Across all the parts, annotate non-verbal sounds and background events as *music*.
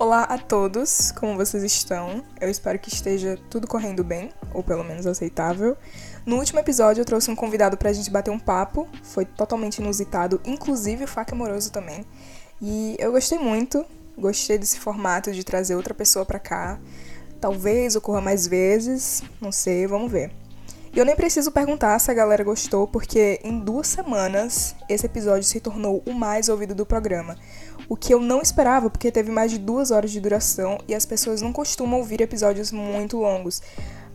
Olá a todos, como vocês estão? Eu espero que esteja tudo correndo bem, ou pelo menos aceitável. No último episódio eu trouxe um convidado pra gente bater um papo, foi totalmente inusitado, inclusive o Faca Amoroso também. E eu gostei muito, gostei desse formato de trazer outra pessoa pra cá. Talvez ocorra mais vezes, não sei, vamos ver. E eu nem preciso perguntar se a galera gostou, porque em duas semanas esse episódio se tornou o mais ouvido do programa. O que eu não esperava, porque teve mais de duas horas de duração e as pessoas não costumam ouvir episódios muito longos.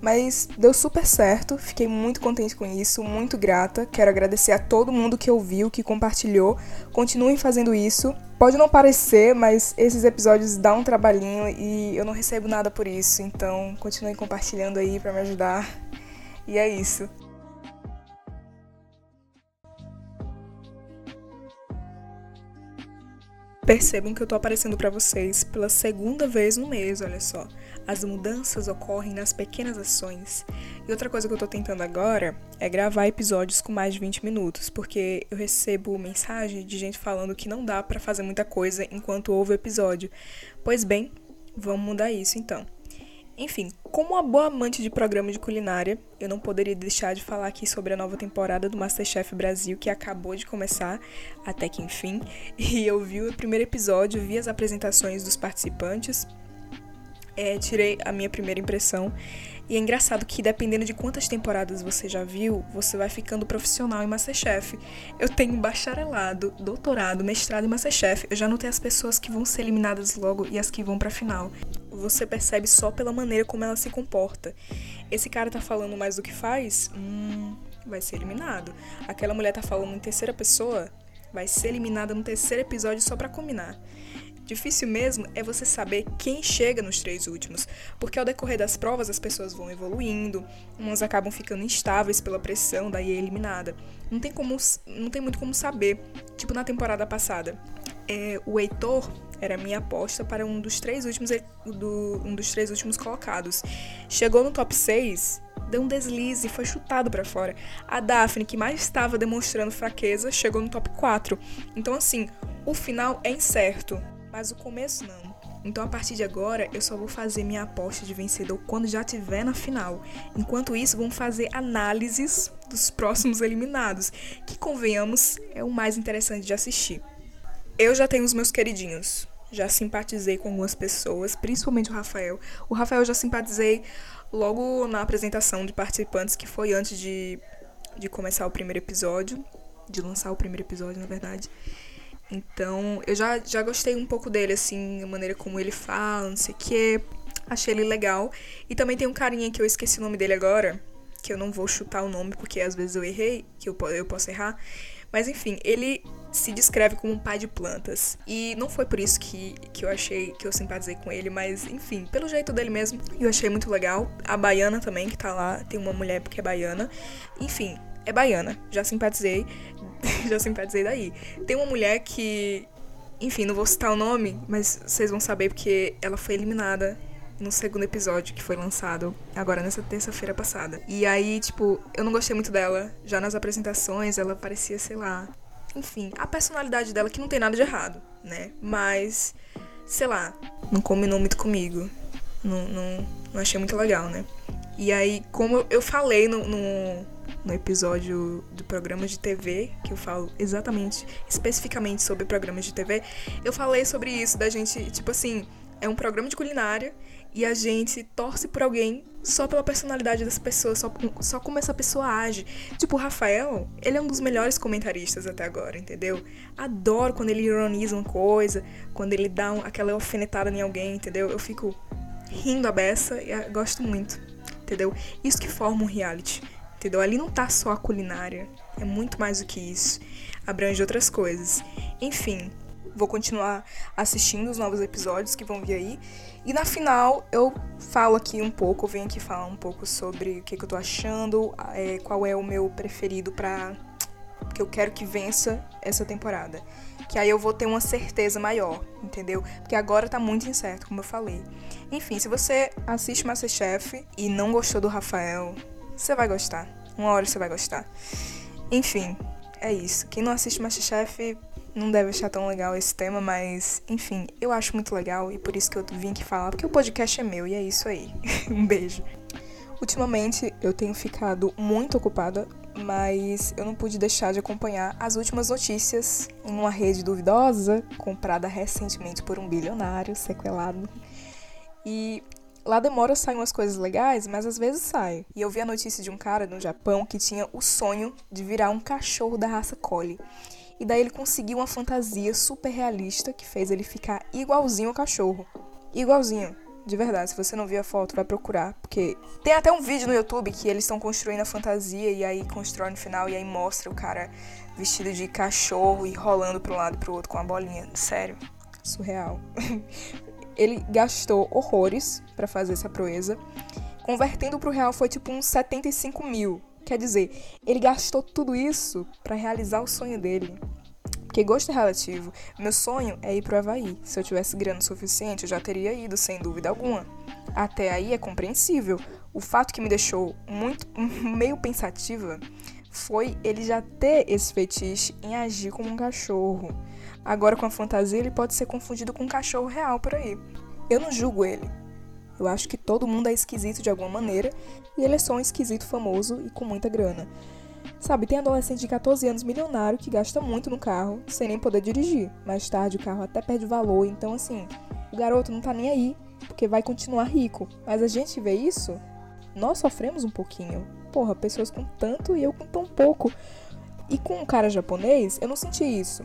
Mas deu super certo, fiquei muito contente com isso, muito grata. Quero agradecer a todo mundo que ouviu, que compartilhou. Continuem fazendo isso. Pode não parecer, mas esses episódios dão um trabalhinho e eu não recebo nada por isso. Então, continuem compartilhando aí para me ajudar. E é isso. Percebam que eu tô aparecendo para vocês pela segunda vez no mês, olha só. As mudanças ocorrem nas pequenas ações. E outra coisa que eu tô tentando agora é gravar episódios com mais de 20 minutos, porque eu recebo mensagem de gente falando que não dá para fazer muita coisa enquanto ouve o episódio. Pois bem, vamos mudar isso então. Enfim, como uma boa amante de programa de culinária, eu não poderia deixar de falar aqui sobre a nova temporada do Masterchef Brasil que acabou de começar, até que enfim. *laughs* E eu vi o primeiro episódio, vi as apresentações dos participantes, é, tirei a minha primeira impressão e é engraçado que dependendo de quantas temporadas você já viu, você vai ficando profissional em Masterchef. Eu tenho bacharelado, doutorado, mestrado em Masterchef. Eu já notei as pessoas que vão ser eliminadas logo e as que vão pra final. Você percebe só pela maneira como ela se comporta. Esse cara tá falando mais do que faz? Hum, vai ser eliminado. Aquela mulher tá falando em terceira pessoa? Vai ser eliminada no terceiro episódio só pra combinar. Difícil mesmo é você saber quem chega nos três últimos, porque ao decorrer das provas as pessoas vão evoluindo, umas acabam ficando instáveis pela pressão, daí é eliminada. Não tem, como, não tem muito como saber. Tipo na temporada passada, é, o Heitor era minha aposta para um dos três últimos do, um dos três últimos colocados. Chegou no top 6, deu um deslize e foi chutado para fora. A Daphne, que mais estava demonstrando fraqueza, chegou no top 4. Então assim, o final é incerto mas o começo não. Então a partir de agora eu só vou fazer minha aposta de vencedor quando já tiver na final. Enquanto isso, vamos fazer análises dos próximos eliminados, que convenhamos é o mais interessante de assistir. Eu já tenho os meus queridinhos. Já simpatizei com algumas pessoas, principalmente o Rafael. O Rafael eu já simpatizei logo na apresentação de participantes, que foi antes de, de começar o primeiro episódio, de lançar o primeiro episódio, na verdade. Então, eu já, já gostei um pouco dele, assim, a maneira como ele fala, não sei o quê. Achei ele legal. E também tem um carinha que eu esqueci o nome dele agora, que eu não vou chutar o nome porque às vezes eu errei, que eu, eu posso errar. Mas enfim, ele se descreve como um pai de plantas. E não foi por isso que, que eu achei que eu simpatizei com ele, mas enfim, pelo jeito dele mesmo, eu achei muito legal. A baiana também, que tá lá, tem uma mulher que é baiana. Enfim, é baiana, já simpatizei. *laughs* já simpatizei daí. Tem uma mulher que, enfim, não vou citar o nome, mas vocês vão saber porque ela foi eliminada no segundo episódio que foi lançado agora nessa terça-feira passada. E aí, tipo, eu não gostei muito dela. Já nas apresentações, ela parecia, sei lá. Enfim, a personalidade dela que não tem nada de errado, né? Mas, sei lá, não combinou muito comigo. Não, não, não achei muito legal, né? E aí, como eu falei no, no no episódio do programa de TV, que eu falo exatamente, especificamente sobre programas de TV, eu falei sobre isso, da gente, tipo assim, é um programa de culinária e a gente torce por alguém só pela personalidade dessa pessoa, só, só como essa pessoa age. Tipo, o Rafael, ele é um dos melhores comentaristas até agora, entendeu? Adoro quando ele ironiza uma coisa, quando ele dá um, aquela alfinetada em alguém, entendeu? Eu fico rindo a beça e gosto muito, entendeu? Isso que forma um reality entendeu? Ali não tá só a culinária, é muito mais do que isso, abrange outras coisas. Enfim, vou continuar assistindo os novos episódios que vão vir aí. E na final eu falo aqui um pouco, eu venho aqui falar um pouco sobre o que, que eu tô achando, é, qual é o meu preferido pra. Que eu quero que vença essa temporada. Que aí eu vou ter uma certeza maior, entendeu? Porque agora tá muito incerto, como eu falei. Enfim, se você assiste Masterchef e não gostou do Rafael, você vai gostar. Uma hora você vai gostar. Enfim, é isso. Quem não assiste Masterchef, não deve achar tão legal esse tema, mas enfim, eu acho muito legal e por isso que eu vim aqui falar, porque o podcast é meu e é isso aí. *laughs* um beijo. Ultimamente eu tenho ficado muito ocupada, mas eu não pude deixar de acompanhar as últimas notícias em uma rede duvidosa, comprada recentemente por um bilionário sequelado. E lá demora sair umas coisas legais, mas às vezes sai. E eu vi a notícia de um cara no Japão que tinha o sonho de virar um cachorro da raça Collie. E daí ele conseguiu uma fantasia super realista que fez ele ficar igualzinho ao cachorro. Igualzinho. De verdade, se você não viu a foto, vai procurar. Porque tem até um vídeo no YouTube que eles estão construindo a fantasia e aí constrói no final e aí mostra o cara vestido de cachorro e rolando para um lado e pro outro com a bolinha. Sério, surreal. *laughs* ele gastou horrores para fazer essa proeza. Convertendo pro real foi tipo uns 75 mil. Quer dizer, ele gastou tudo isso para realizar o sonho dele. Porque gosto é relativo. Meu sonho é ir pro Havaí. Se eu tivesse grana suficiente, eu já teria ido, sem dúvida alguma. Até aí é compreensível. O fato que me deixou muito *laughs* meio pensativa foi ele já ter esse fetiche em agir como um cachorro. Agora com a fantasia ele pode ser confundido com um cachorro real por aí. Eu não julgo ele. Eu acho que todo mundo é esquisito de alguma maneira e ele é só um esquisito famoso e com muita grana. Sabe, tem adolescente de 14 anos milionário que gasta muito no carro sem nem poder dirigir. Mais tarde o carro até perde valor, então assim, o garoto não tá nem aí, porque vai continuar rico. Mas a gente vê isso, nós sofremos um pouquinho. Porra, pessoas com tanto e eu com tão pouco. E com um cara japonês, eu não senti isso.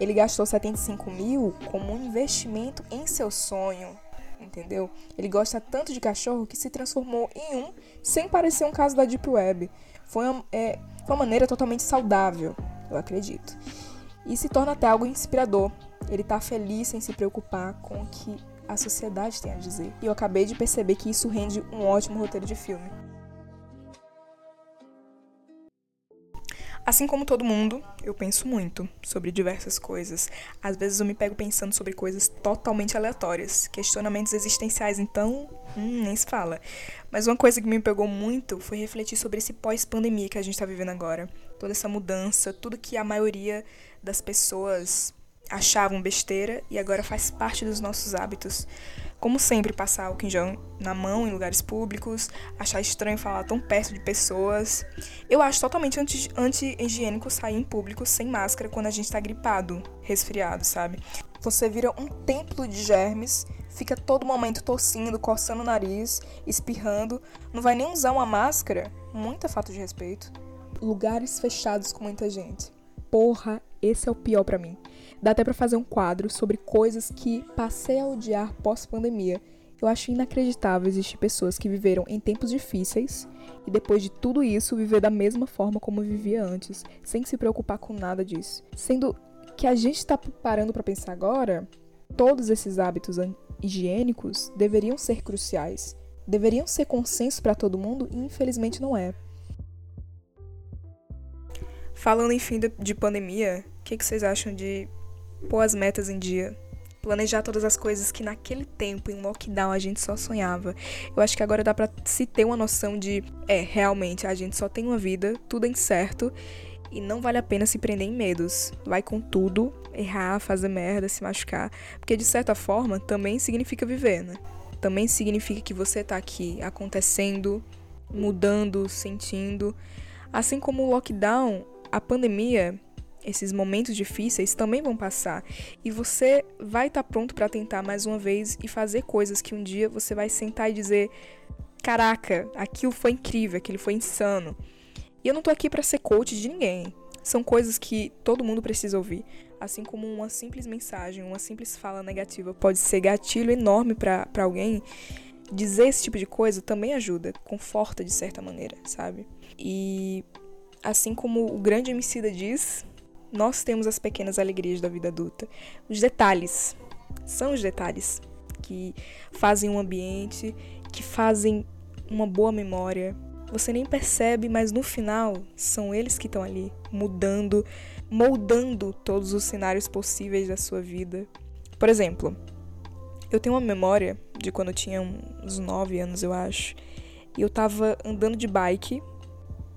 Ele gastou 75 mil como um investimento em seu sonho, entendeu? Ele gosta tanto de cachorro que se transformou em um sem parecer um caso da Deep Web. Foi uma, é, foi uma maneira totalmente saudável, eu acredito. E se torna até algo inspirador. Ele tá feliz sem se preocupar com o que a sociedade tem a dizer. E eu acabei de perceber que isso rende um ótimo roteiro de filme. Assim como todo mundo, eu penso muito sobre diversas coisas. Às vezes eu me pego pensando sobre coisas totalmente aleatórias, questionamentos existenciais, então, hum, nem se fala. Mas uma coisa que me pegou muito foi refletir sobre esse pós-pandemia que a gente tá vivendo agora. Toda essa mudança, tudo que a maioria das pessoas achavam besteira e agora faz parte dos nossos hábitos. Como sempre, passar em gel na mão em lugares públicos, achar estranho falar tão perto de pessoas. Eu acho totalmente anti-higiênico sair em público sem máscara quando a gente tá gripado, resfriado, sabe? Você vira um templo de germes, fica todo momento tossindo, coçando o nariz, espirrando, não vai nem usar uma máscara. Muita falta de respeito. Lugares fechados com muita gente. Porra, esse é o pior para mim. Dá até para fazer um quadro sobre coisas que passei a odiar pós-pandemia. Eu acho inacreditável existir pessoas que viveram em tempos difíceis e depois de tudo isso viver da mesma forma como vivia antes, sem se preocupar com nada disso. Sendo que a gente está parando para pensar agora, todos esses hábitos higiênicos deveriam ser cruciais, deveriam ser consenso para todo mundo e infelizmente não é. Falando em fim de pandemia, o que, que vocês acham de pôr as metas em dia, planejar todas as coisas que naquele tempo, em lockdown, a gente só sonhava. Eu acho que agora dá pra se ter uma noção de, é, realmente, a gente só tem uma vida, tudo é incerto e não vale a pena se prender em medos. Vai com tudo, errar, fazer merda, se machucar, porque de certa forma também significa viver, né? Também significa que você tá aqui acontecendo, mudando, sentindo. Assim como o lockdown, a pandemia esses momentos difíceis também vão passar e você vai estar tá pronto para tentar mais uma vez e fazer coisas que um dia você vai sentar e dizer: "Caraca, aquilo foi incrível, aquilo foi insano". E eu não tô aqui para ser coach de ninguém. São coisas que todo mundo precisa ouvir, assim como uma simples mensagem, uma simples fala negativa pode ser gatilho enorme para alguém. Dizer esse tipo de coisa também ajuda, conforta de certa maneira, sabe? E assim como o grande Emicida diz, nós temos as pequenas alegrias da vida adulta. Os detalhes. São os detalhes que fazem um ambiente, que fazem uma boa memória. Você nem percebe, mas no final são eles que estão ali, mudando, moldando todos os cenários possíveis da sua vida. Por exemplo, eu tenho uma memória de quando eu tinha uns 9 anos, eu acho, e eu tava andando de bike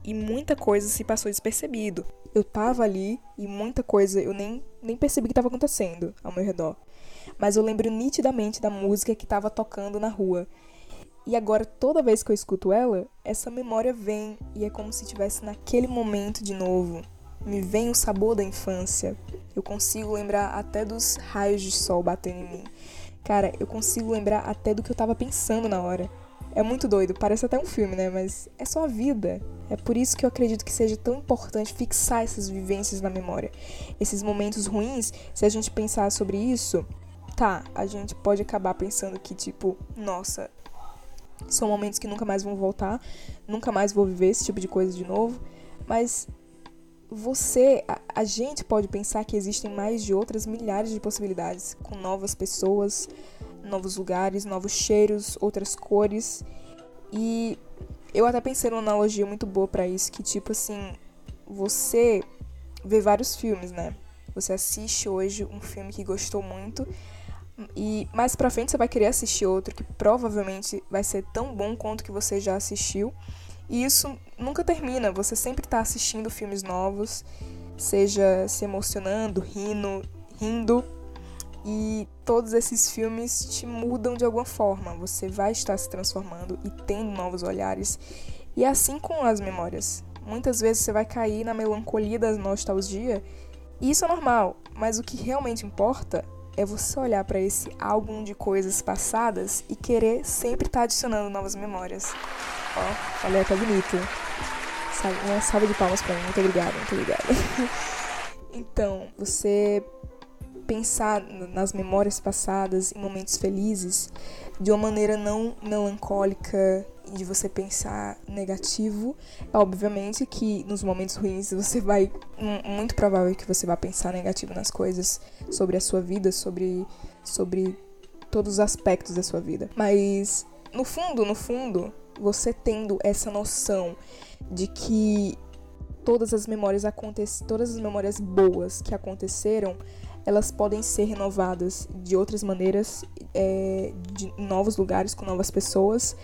e muita coisa se passou despercebido eu tava ali e muita coisa eu nem, nem percebi que estava acontecendo ao meu redor. Mas eu lembro nitidamente da música que estava tocando na rua. E agora, toda vez que eu escuto ela, essa memória vem e é como se estivesse naquele momento de novo. Me vem o sabor da infância. Eu consigo lembrar até dos raios de sol batendo em mim. Cara, eu consigo lembrar até do que eu tava pensando na hora. É muito doido, parece até um filme, né? Mas é só a vida. É por isso que eu acredito que seja tão importante fixar essas vivências na memória. Esses momentos ruins, se a gente pensar sobre isso, tá, a gente pode acabar pensando que, tipo, nossa, são momentos que nunca mais vão voltar, nunca mais vou viver esse tipo de coisa de novo, mas você, a, a, gente pode pensar que existem mais de outras milhares de possibilidades, com novas pessoas, novos lugares, novos cheiros, outras cores. E eu até pensei numa analogia muito boa para isso, que tipo assim, você vê vários filmes, né? Você assiste hoje um filme que gostou muito e mais pra frente você vai querer assistir outro que provavelmente vai ser tão bom quanto que você já assistiu. E isso nunca termina, você sempre está assistindo filmes novos, seja se emocionando, rindo, rindo. E todos esses filmes te mudam de alguma forma. Você vai estar se transformando e tendo novos olhares. E assim com as memórias. Muitas vezes você vai cair na melancolia da nostalgia. E isso é normal, mas o que realmente importa é você olhar para esse álbum de coisas passadas e querer sempre estar tá adicionando novas memórias. Ó, falei até bonito. Uma salva de palmas pra mim. Muito obrigada, muito obrigada. *laughs* então, você pensar nas memórias passadas, em momentos felizes, de uma maneira não melancólica, de você pensar negativo. É obviamente que nos momentos ruins você vai. Muito provável que você vai pensar negativo nas coisas, sobre a sua vida, sobre, sobre todos os aspectos da sua vida. Mas no fundo, no fundo, você tendo essa noção de que todas as memórias acontecem, todas as memórias boas que aconteceram, elas podem ser renovadas de outras maneiras, é, de novos lugares com novas pessoas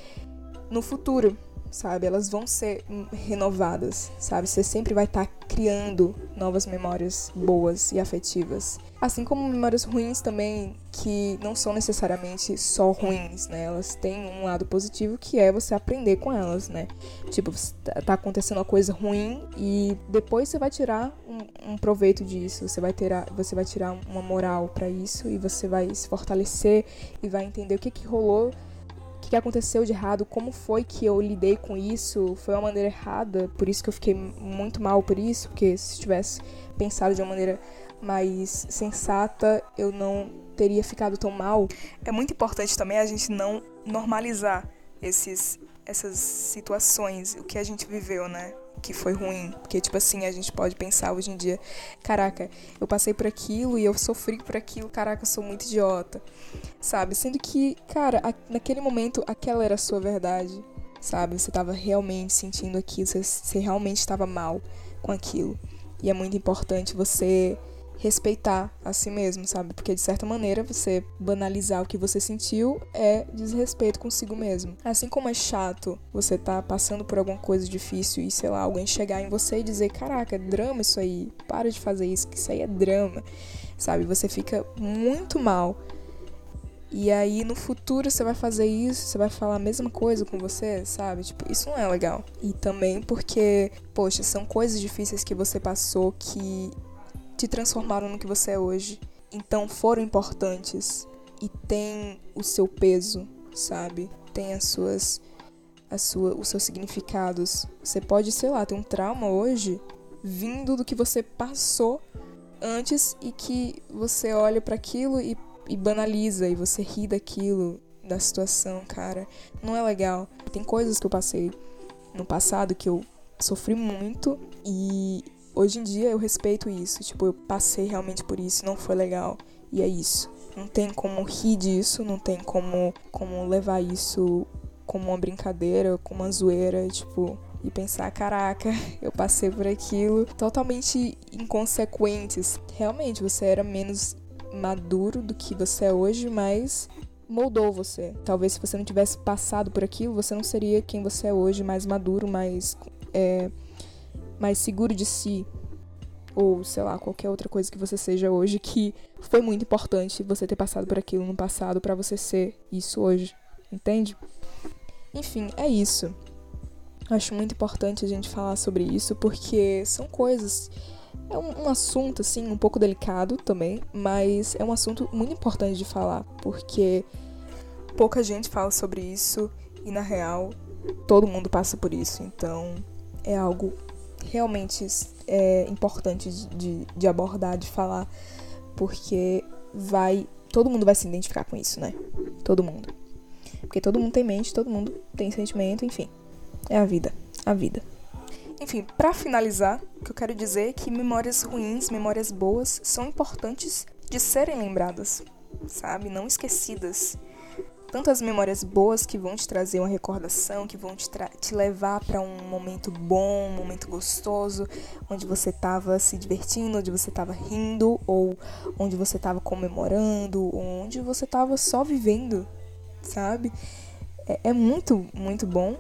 no futuro sabe? Elas vão ser renovadas, sabe? Você sempre vai estar tá criando novas memórias boas e afetivas. Assim como memórias ruins também, que não são necessariamente só ruins, né? Elas têm um lado positivo que é você aprender com elas, né? Tipo, tá, tá acontecendo uma coisa ruim e depois você vai tirar um, um proveito disso, você vai, ter a, você vai tirar uma moral para isso e você vai se fortalecer e vai entender o que, que rolou que aconteceu de errado, como foi que eu lidei com isso, foi uma maneira errada, por isso que eu fiquei muito mal por isso, porque se tivesse pensado de uma maneira mais sensata, eu não teria ficado tão mal. É muito importante também a gente não normalizar esses essas situações, o que a gente viveu, né? Que foi ruim. Porque, tipo assim, a gente pode pensar hoje em dia: caraca, eu passei por aquilo e eu sofri por aquilo, caraca, eu sou muito idiota. Sabe? Sendo que, cara, naquele momento aquela era a sua verdade. Sabe? Você tava realmente sentindo aquilo, você, você realmente estava mal com aquilo. E é muito importante você respeitar a si mesmo, sabe? Porque de certa maneira você banalizar o que você sentiu é desrespeito consigo mesmo. Assim como é chato você tá passando por alguma coisa difícil e sei lá, alguém chegar em você e dizer: "Caraca, é drama isso aí. Para de fazer isso, que isso aí é drama". Sabe? Você fica muito mal. E aí no futuro você vai fazer isso, você vai falar a mesma coisa com você, sabe? Tipo, isso não é legal. E também porque, poxa, são coisas difíceis que você passou que te transformaram no que você é hoje. Então foram importantes e tem o seu peso, sabe? Tem as suas a sua os seus significados. Você pode, sei lá, ter um trauma hoje vindo do que você passou antes e que você olha para aquilo e, e banaliza e você ri daquilo, da situação, cara. Não é legal. Tem coisas que eu passei no passado que eu sofri muito e hoje em dia eu respeito isso. Tipo, eu passei realmente por isso, não foi legal. E é isso. Não tem como rir disso, não tem como, como levar isso como uma brincadeira, como uma zoeira, tipo, e pensar, caraca, *laughs* eu passei por aquilo totalmente inconsequentes. Realmente, você era menos maduro do que você é hoje, mas moldou você. Talvez se você não tivesse passado por aquilo, você não seria quem você é hoje, mais maduro, mais é, mais seguro de si, ou sei lá, qualquer outra coisa que você seja hoje que foi muito importante você ter passado por aquilo no passado para você ser isso hoje, entende? Enfim, é isso. Acho muito importante a gente falar sobre isso porque são coisas é um, um, assunto, assim, um pouco delicado também, mas é um assunto muito importante de falar, porque pouca gente fala sobre isso e, na real, todo mundo passa por isso. Então, é algo realmente é, importante de, de abordar, de falar, porque vai. Todo mundo vai se identificar com isso, né? Todo mundo. Porque todo mundo tem mente, todo mundo tem sentimento, enfim. É a vida. A vida. Enfim, para finalizar, o que eu quero dizer é que memórias ruins, memórias boas, são importantes de serem lembradas, sabe? Não esquecidas tanto as memórias boas que vão te trazer uma recordação, que vão te, te levar para um momento bom, um momento gostoso, onde você estava se divertindo, onde você estava rindo, ou onde você estava comemorando, onde você estava só vivendo, sabe? É, é muito, muito bom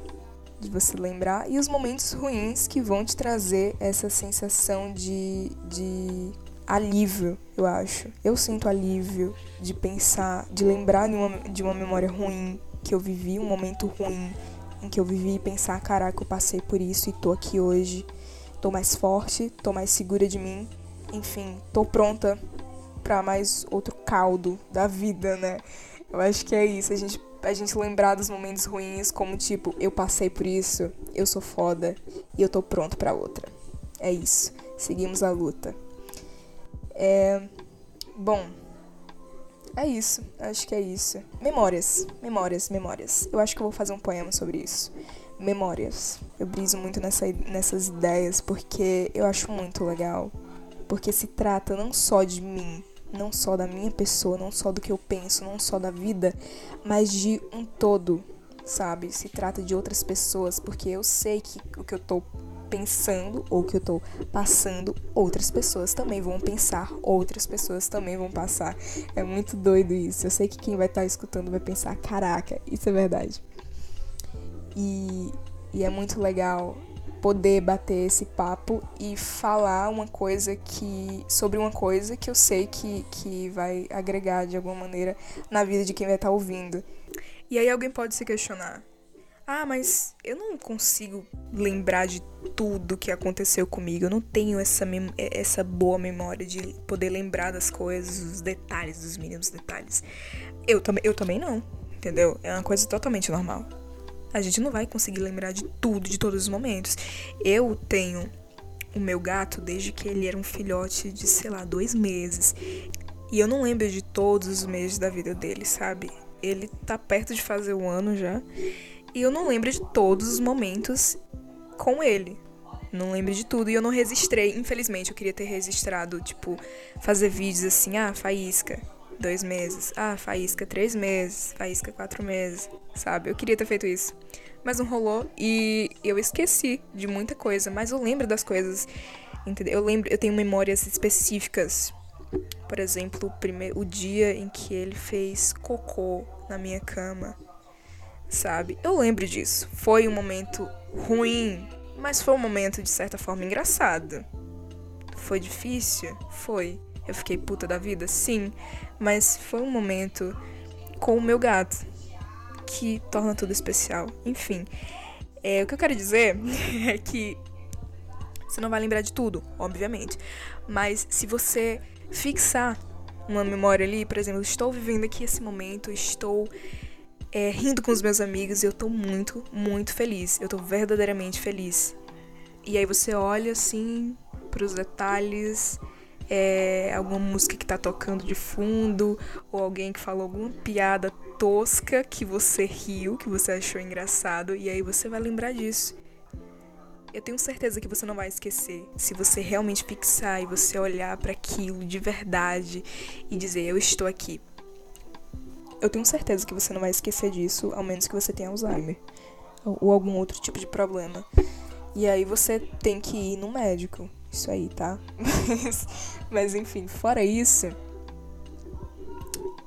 de você lembrar. E os momentos ruins que vão te trazer essa sensação de, de alívio, eu acho. Eu sinto alívio de pensar, de lembrar de uma, de uma memória ruim que eu vivi, um momento ruim em que eu vivi e pensar, caraca, eu passei por isso e tô aqui hoje. Tô mais forte, tô mais segura de mim. Enfim, tô pronta para mais outro caldo da vida, né? Eu acho que é isso, a gente a gente lembrar dos momentos ruins como tipo, eu passei por isso, eu sou foda e eu tô pronto para outra. É isso. Seguimos a luta. É. Bom. É isso. Acho que é isso. Memórias. Memórias, memórias. Eu acho que eu vou fazer um poema sobre isso. Memórias. Eu briso muito nessa, nessas ideias porque eu acho muito legal. Porque se trata não só de mim, não só da minha pessoa, não só do que eu penso, não só da vida, mas de um todo, sabe? Se trata de outras pessoas, porque eu sei que o que eu tô pensando ou que eu tô passando, outras pessoas também vão pensar, outras pessoas também vão passar. É muito doido isso. Eu sei que quem vai estar tá escutando vai pensar, caraca, isso é verdade. E, e é muito legal poder bater esse papo e falar uma coisa que sobre uma coisa que eu sei que, que vai agregar de alguma maneira na vida de quem vai estar tá ouvindo. E aí alguém pode se questionar: ah, mas eu não consigo lembrar de tudo que aconteceu comigo. Eu não tenho essa, essa boa memória de poder lembrar das coisas, os detalhes, dos mínimos detalhes. Eu, tam eu também não, entendeu? É uma coisa totalmente normal. A gente não vai conseguir lembrar de tudo, de todos os momentos. Eu tenho o meu gato desde que ele era um filhote de, sei lá, dois meses. E eu não lembro de todos os meses da vida dele, sabe? Ele tá perto de fazer o ano já. E eu não lembro de todos os momentos com ele. Não lembro de tudo e eu não registrei. Infelizmente, eu queria ter registrado, tipo, fazer vídeos assim, ah, faísca, dois meses. Ah, faísca, três meses. Faísca, quatro meses. Sabe? Eu queria ter feito isso. Mas não rolou e eu esqueci de muita coisa. Mas eu lembro das coisas. Entendeu? Eu lembro, eu tenho memórias específicas. Por exemplo, o, primeiro, o dia em que ele fez cocô na minha cama sabe? Eu lembro disso. Foi um momento ruim, mas foi um momento de certa forma engraçado. Foi difícil? Foi. Eu fiquei puta da vida? Sim. Mas foi um momento com o meu gato que torna tudo especial. Enfim, é, o que eu quero dizer *laughs* é que você não vai lembrar de tudo, obviamente. Mas se você fixar uma memória ali, por exemplo, estou vivendo aqui esse momento, estou é, rindo com os meus amigos e eu tô muito, muito feliz. Eu tô verdadeiramente feliz. E aí você olha assim pros detalhes, é, alguma música que tá tocando de fundo, ou alguém que falou alguma piada tosca que você riu, que você achou engraçado, e aí você vai lembrar disso. Eu tenho certeza que você não vai esquecer se você realmente fixar e você olhar para aquilo de verdade e dizer eu estou aqui eu tenho certeza que você não vai esquecer disso, ao menos que você tenha Alzheimer ou, algum outro tipo de problema. E aí você tem que ir no médico. Isso aí, tá? Mas, mas enfim, fora isso,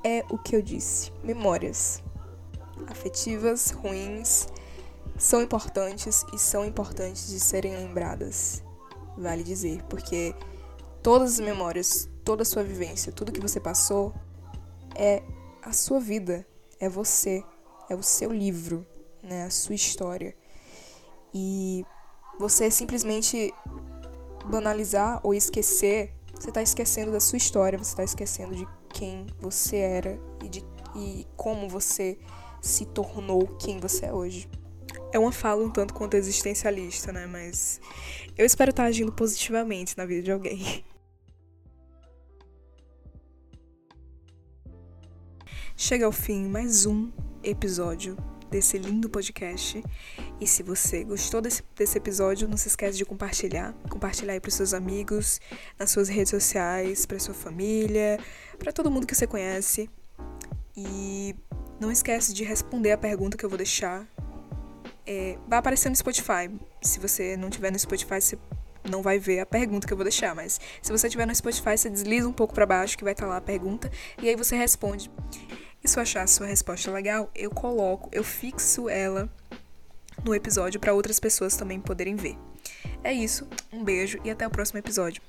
é o que eu disse. Memórias afetivas, ruins, são importantes e são importantes de serem lembradas. Vale dizer, porque todas as memórias, toda a sua vivência, tudo que você passou é a sua vida, é você, é o seu livro, né, a sua história. E você simplesmente banalizar ou esquecer, você está esquecendo da sua história, você está esquecendo de quem você era e de e como você se tornou quem você é hoje. É uma fala um tanto quanto existencialista, né? Mas eu espero estar agindo positivamente na vida de alguém. *laughs* Chega ao fim mais um episódio desse lindo podcast. E se você gostou desse, desse episódio, não se esquece de compartilhar. Compartilhar aí para seus amigos, nas suas redes sociais, para sua família, para todo mundo que você conhece. E não esquece de responder a pergunta que eu vou deixar. É, vai aparecer no Spotify. Se você não tiver no Spotify, você não vai ver a pergunta que eu vou deixar, mas se você tiver no Spotify, você desliza um pouco para baixo que vai estar tá lá a pergunta e aí você responde. E se eu achar a sua resposta legal, eu coloco, eu fixo ela no episódio para outras pessoas também poderem ver. É isso, um beijo e até o próximo episódio.